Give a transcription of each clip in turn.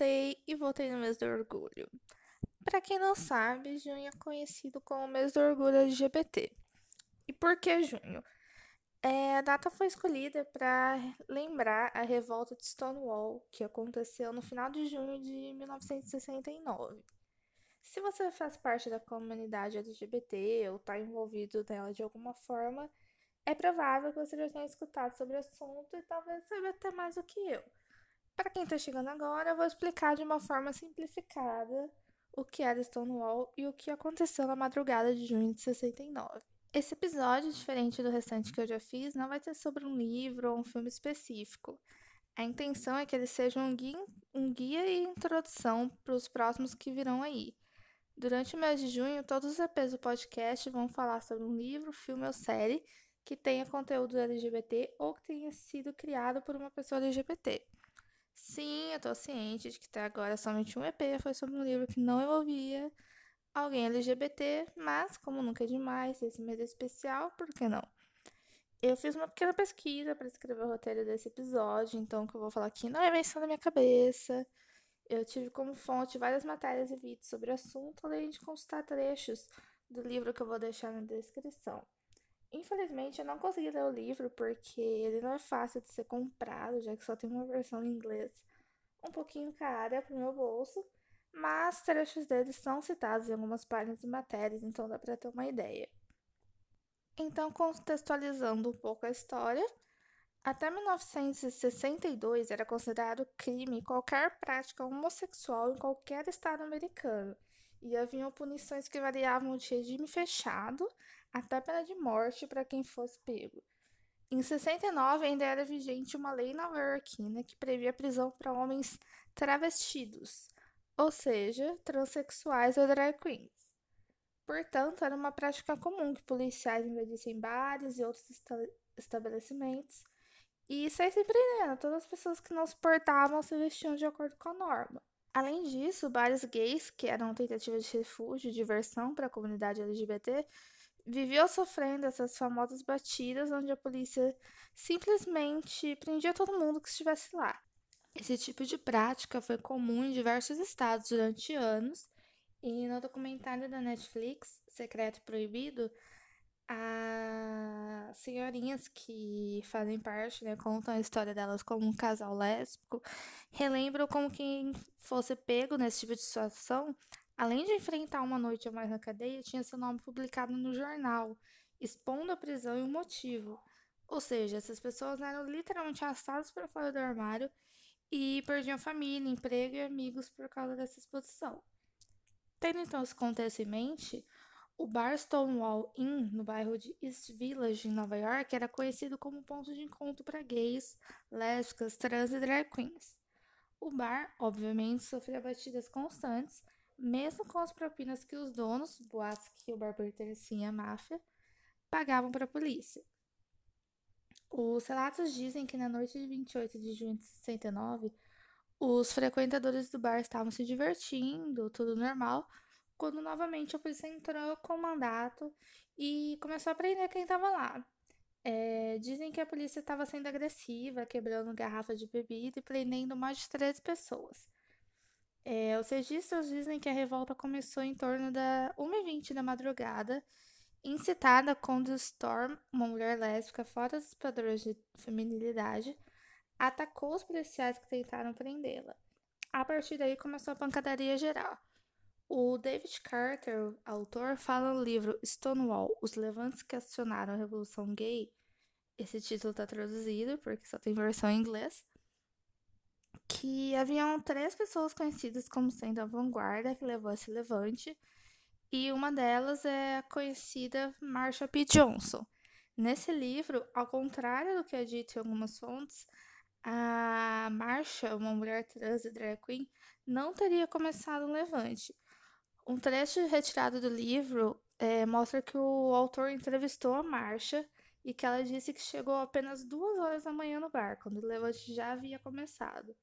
voltei e voltei no mês do orgulho. Para quem não sabe, junho é conhecido como o mês do orgulho LGBT. E por que junho? É, a data foi escolhida para lembrar a revolta de Stonewall, que aconteceu no final de junho de 1969. Se você faz parte da comunidade LGBT ou está envolvido nela de alguma forma, é provável que você já tenha escutado sobre o assunto e talvez saiba até mais do que eu. Para quem está chegando agora, eu vou explicar de uma forma simplificada o que era Stonewall e o que aconteceu na madrugada de junho de 69. Esse episódio, diferente do restante que eu já fiz, não vai ser sobre um livro ou um filme específico. A intenção é que ele seja um guia, um guia e introdução para os próximos que virão aí. Durante o mês de junho, todos os EPs do podcast vão falar sobre um livro, filme ou série que tenha conteúdo LGBT ou que tenha sido criado por uma pessoa LGBT. Sim, eu tô ciente de que até agora somente um EP foi sobre um livro que não envolvia alguém LGBT, mas como nunca é demais, esse mês é especial, por que não? Eu fiz uma pequena pesquisa para escrever o roteiro desse episódio, então o que eu vou falar aqui não é invenção da minha cabeça. Eu tive como fonte várias matérias e vídeos sobre o assunto, além de consultar trechos do livro que eu vou deixar na descrição. Infelizmente, eu não consegui ler o livro porque ele não é fácil de ser comprado, já que só tem uma versão em inglês um pouquinho cara para o meu bolso, mas trechos dele são citados em algumas páginas e matérias, então dá para ter uma ideia. Então, contextualizando um pouco a história, até 1962 era considerado crime qualquer prática homossexual em qualquer estado americano, e haviam punições que variavam de regime fechado até pena de morte para quem fosse pego. Em 69 ainda era vigente uma lei nova-iorquina que previa prisão para homens travestidos, ou seja, transexuais ou drag queens. Portanto, era uma prática comum que policiais invadissem bares e outros estabelecimentos e saíssem prendendo todas as pessoas que não se portavam se vestiam de acordo com a norma. Além disso, bares gays, que eram tentativas de refúgio diversão para a comunidade LGBT, viveu sofrendo essas famosas batidas onde a polícia simplesmente prendia todo mundo que estivesse lá. Esse tipo de prática foi comum em diversos estados durante anos, e no documentário da Netflix, Secreto Proibido, as senhorinhas que fazem parte, né, contam a história delas como um casal lésbico, relembram como quem fosse pego nesse tipo de situação Além de enfrentar uma noite a mais na cadeia, tinha seu nome publicado no jornal, expondo a prisão e o motivo. Ou seja, essas pessoas eram literalmente arrastadas para fora do armário e perdiam família, emprego e amigos por causa dessa exposição. Tendo então esse contexto em mente, o bar Stonewall Inn, no bairro de East Village, em Nova York, era conhecido como ponto de encontro para gays, lésbicas, trans e drag queens. O bar, obviamente, sofria batidas constantes mesmo com as propinas que os donos, boatos que o bar pertencia à máfia, pagavam para a polícia. Os relatos dizem que na noite de 28 de junho de 69, os frequentadores do bar estavam se divertindo, tudo normal, quando novamente a polícia entrou com o mandato e começou a prender quem estava lá. É, dizem que a polícia estava sendo agressiva, quebrando garrafas de bebida e prendendo mais de 13 pessoas. É, os registros dizem que a revolta começou em torno da 1h20 da madrugada, incitada quando Storm, uma mulher lésbica fora dos padrões de feminilidade, atacou os policiais que tentaram prendê-la. A partir daí começou a pancadaria geral. O David Carter, autor, fala no livro Stonewall: Os Levantes que Acionaram a Revolução Gay. Esse título está traduzido porque só tem versão em inglês que haviam três pessoas conhecidas como sendo a vanguarda que levou esse levante, e uma delas é a conhecida Marsha P. Johnson. Nesse livro, ao contrário do que é dito em algumas fontes, a Marsha, uma mulher trans e drag queen, não teria começado um levante. Um trecho retirado do livro é, mostra que o autor entrevistou a Marsha e que ela disse que chegou apenas duas horas da manhã no bar, quando o levante já havia começado.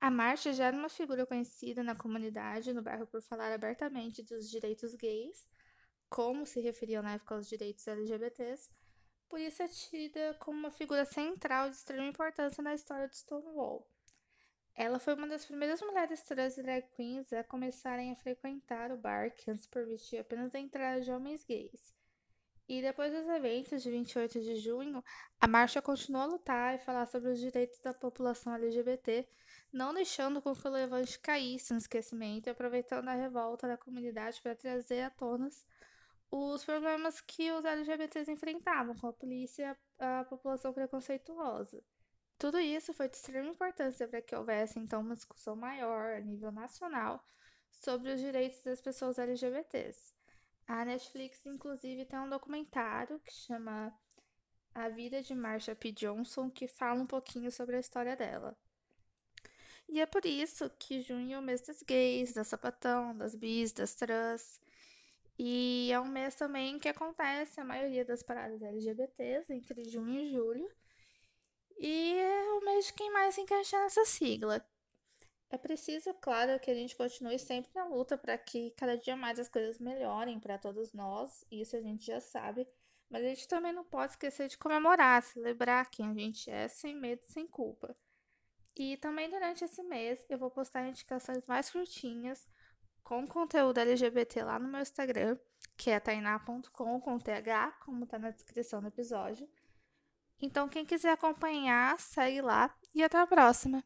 A marcha já era uma figura conhecida na comunidade no bairro por falar abertamente dos direitos gays, como se referiam na época aos direitos LGBTs, por isso é tida como uma figura central de extrema importância na história do Stonewall. Ela foi uma das primeiras mulheres trans drag queens a começarem a frequentar o bar que antes permitia apenas a entrada de homens gays. E depois dos eventos de 28 de junho, a marcha continuou a lutar e falar sobre os direitos da população LGBT, não deixando com que o levante caísse no esquecimento e aproveitando a revolta da comunidade para trazer à tona os problemas que os LGBTs enfrentavam com a polícia e a população preconceituosa. Tudo isso foi de extrema importância para que houvesse então uma discussão maior a nível nacional sobre os direitos das pessoas LGBTs. A Netflix, inclusive, tem um documentário que chama A Vida de Marsha P. Johnson, que fala um pouquinho sobre a história dela. E é por isso que junho é o mês das gays, da sapatão, das bis, das trans. E é um mês também que acontece a maioria das paradas LGBTs entre junho e julho. E o mês de quem mais encaixa nessa sigla. É preciso, claro, que a gente continue sempre na luta para que cada dia mais as coisas melhorem para todos nós, isso a gente já sabe, mas a gente também não pode esquecer de comemorar, celebrar quem a gente é, sem medo, sem culpa. E também durante esse mês eu vou postar indicações mais curtinhas com conteúdo LGBT lá no meu Instagram, que é tainá.com com TH, como tá na descrição do episódio. Então, quem quiser acompanhar, segue lá e até a próxima!